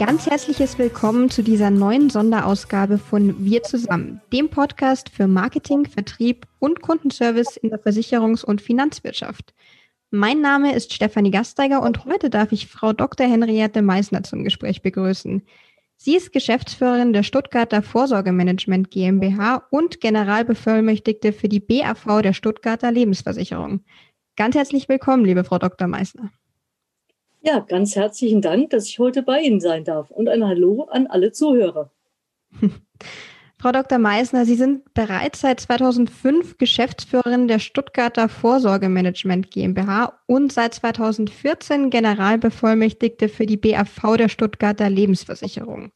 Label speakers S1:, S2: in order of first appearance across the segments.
S1: ganz herzliches Willkommen zu dieser neuen Sonderausgabe von Wir zusammen, dem Podcast für Marketing, Vertrieb und Kundenservice in der Versicherungs- und Finanzwirtschaft. Mein Name ist Stefanie Gasteiger und heute darf ich Frau Dr. Henriette Meissner zum Gespräch begrüßen. Sie ist Geschäftsführerin der Stuttgarter Vorsorgemanagement GmbH und Generalbevollmächtigte für die BAV der Stuttgarter Lebensversicherung. Ganz herzlich willkommen, liebe Frau Dr. Meissner.
S2: Ja, ganz herzlichen Dank, dass ich heute bei Ihnen sein darf und ein Hallo an alle Zuhörer.
S1: Frau Dr. Meissner, Sie sind bereits seit 2005 Geschäftsführerin der Stuttgarter Vorsorgemanagement GmbH und seit 2014 Generalbevollmächtigte für die BAV der Stuttgarter Lebensversicherung.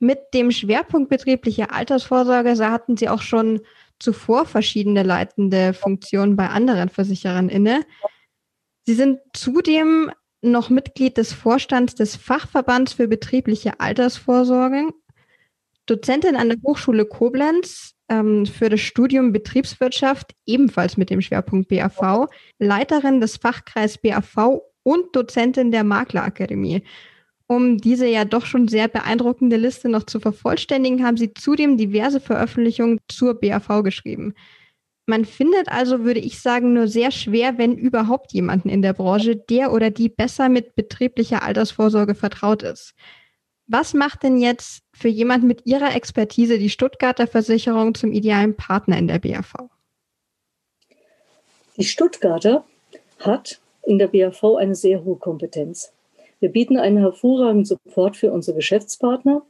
S1: Mit dem Schwerpunkt betriebliche Altersvorsorge hatten Sie auch schon zuvor verschiedene leitende Funktionen bei anderen Versicherern inne. Sie sind zudem noch Mitglied des Vorstands des Fachverbands für betriebliche Altersvorsorge Dozentin an der Hochschule Koblenz ähm, für das Studium Betriebswirtschaft, ebenfalls mit dem Schwerpunkt BAV, Leiterin des Fachkreis BAV und Dozentin der Maklerakademie. Um diese ja doch schon sehr beeindruckende Liste noch zu vervollständigen, haben sie zudem diverse Veröffentlichungen zur BAV geschrieben. Man findet also, würde ich sagen, nur sehr schwer, wenn überhaupt jemanden in der Branche, der oder die besser mit betrieblicher Altersvorsorge vertraut ist. Was macht denn jetzt für jemand mit Ihrer Expertise die Stuttgarter Versicherung zum idealen Partner in der BAV?
S2: Die Stuttgarter hat in der BAV eine sehr hohe Kompetenz. Wir bieten einen hervorragenden Support für unsere Geschäftspartner.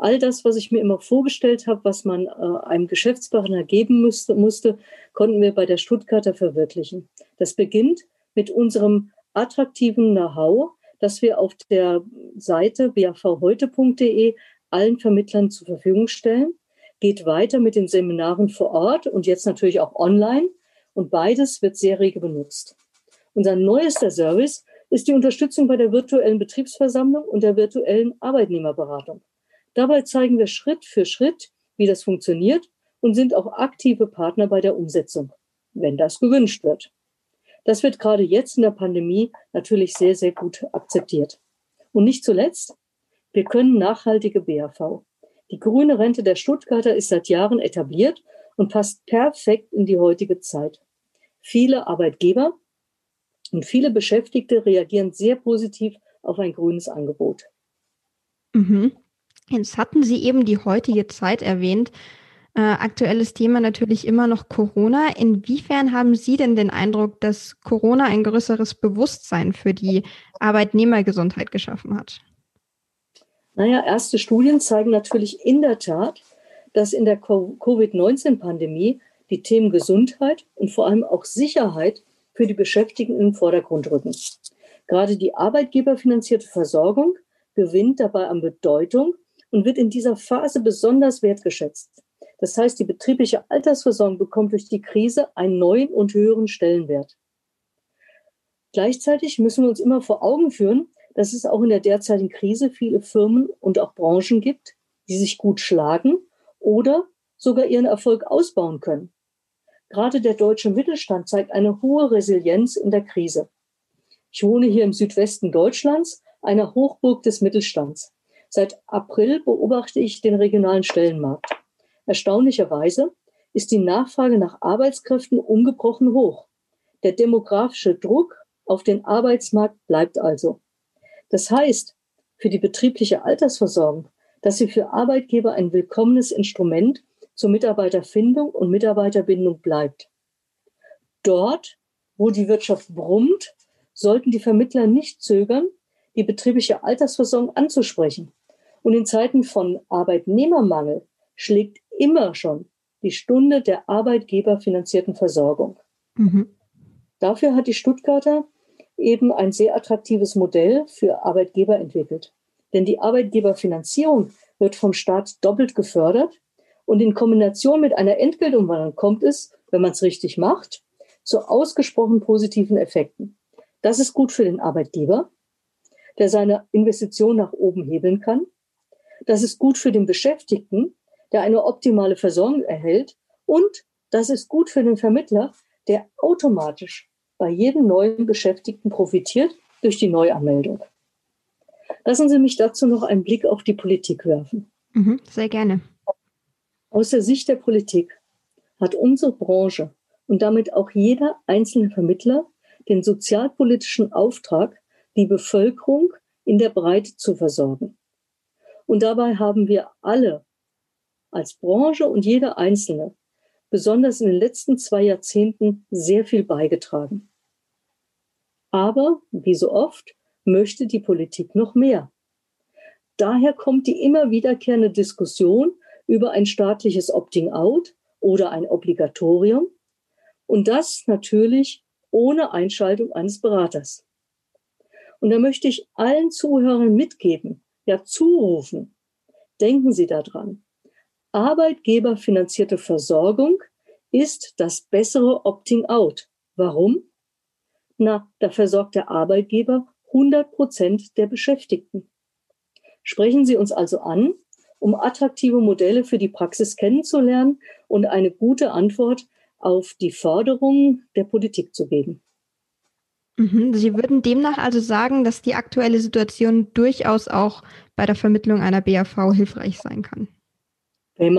S2: All das, was ich mir immer vorgestellt habe, was man äh, einem Geschäftspartner geben müsste, musste, konnten wir bei der Stuttgarter verwirklichen. Das beginnt mit unserem attraktiven Know-how, das wir auf der Seite bavheute.de allen Vermittlern zur Verfügung stellen. Geht weiter mit den Seminaren vor Ort und jetzt natürlich auch online. Und beides wird sehr rege benutzt. Unser neuester Service ist die Unterstützung bei der virtuellen Betriebsversammlung und der virtuellen Arbeitnehmerberatung. Dabei zeigen wir Schritt für Schritt, wie das funktioniert und sind auch aktive Partner bei der Umsetzung, wenn das gewünscht wird. Das wird gerade jetzt in der Pandemie natürlich sehr, sehr gut akzeptiert. Und nicht zuletzt, wir können nachhaltige BAV. Die grüne Rente der Stuttgarter ist seit Jahren etabliert und passt perfekt in die heutige Zeit. Viele Arbeitgeber und viele Beschäftigte reagieren sehr positiv auf ein grünes Angebot.
S1: Mhm. Jetzt hatten Sie eben die heutige Zeit erwähnt. Äh, aktuelles Thema natürlich immer noch Corona. Inwiefern haben Sie denn den Eindruck, dass Corona ein größeres Bewusstsein für die Arbeitnehmergesundheit geschaffen hat?
S2: Naja, erste Studien zeigen natürlich in der Tat, dass in der Covid-19-Pandemie die Themen Gesundheit und vor allem auch Sicherheit für die Beschäftigten den Vordergrund rücken. Gerade die arbeitgeberfinanzierte Versorgung gewinnt dabei an Bedeutung und wird in dieser Phase besonders wertgeschätzt. Das heißt, die betriebliche Altersversorgung bekommt durch die Krise einen neuen und höheren Stellenwert. Gleichzeitig müssen wir uns immer vor Augen führen, dass es auch in der derzeitigen Krise viele Firmen und auch Branchen gibt, die sich gut schlagen oder sogar ihren Erfolg ausbauen können. Gerade der deutsche Mittelstand zeigt eine hohe Resilienz in der Krise. Ich wohne hier im Südwesten Deutschlands, einer Hochburg des Mittelstands. Seit April beobachte ich den regionalen Stellenmarkt. Erstaunlicherweise ist die Nachfrage nach Arbeitskräften ungebrochen hoch. Der demografische Druck auf den Arbeitsmarkt bleibt also. Das heißt, für die betriebliche Altersversorgung, dass sie für Arbeitgeber ein willkommenes Instrument zur Mitarbeiterfindung und Mitarbeiterbindung bleibt. Dort, wo die Wirtschaft brummt, sollten die Vermittler nicht zögern, die betriebliche Altersversorgung anzusprechen. Und in Zeiten von Arbeitnehmermangel schlägt immer schon die Stunde der arbeitgeberfinanzierten Versorgung. Mhm. Dafür hat die Stuttgarter eben ein sehr attraktives Modell für Arbeitgeber entwickelt. Denn die Arbeitgeberfinanzierung wird vom Staat doppelt gefördert und in Kombination mit einer Entgeltumwandlung kommt es, wenn man es richtig macht, zu ausgesprochen positiven Effekten. Das ist gut für den Arbeitgeber, der seine Investition nach oben hebeln kann. Das ist gut für den Beschäftigten, der eine optimale Versorgung erhält. Und das ist gut für den Vermittler, der automatisch bei jedem neuen Beschäftigten profitiert durch die Neuanmeldung. Lassen Sie mich dazu noch einen Blick auf die Politik werfen.
S1: Mhm, sehr gerne.
S2: Aus der Sicht der Politik hat unsere Branche und damit auch jeder einzelne Vermittler den sozialpolitischen Auftrag, die Bevölkerung in der Breite zu versorgen. Und dabei haben wir alle als Branche und jeder Einzelne besonders in den letzten zwei Jahrzehnten sehr viel beigetragen. Aber, wie so oft, möchte die Politik noch mehr. Daher kommt die immer wiederkehrende Diskussion über ein staatliches Opting-out oder ein Obligatorium und das natürlich ohne Einschaltung eines Beraters. Und da möchte ich allen Zuhörern mitgeben, ja zurufen, denken Sie daran. Arbeitgeberfinanzierte Versorgung ist das bessere Opting-out. Warum? Na, da versorgt der Arbeitgeber 100 Prozent der Beschäftigten. Sprechen Sie uns also an, um attraktive Modelle für die Praxis kennenzulernen und eine gute Antwort auf die Forderungen der Politik zu geben.
S1: Mhm. Sie würden demnach also sagen, dass die aktuelle Situation durchaus auch bei der Vermittlung einer BAV hilfreich sein kann.
S2: Wenn man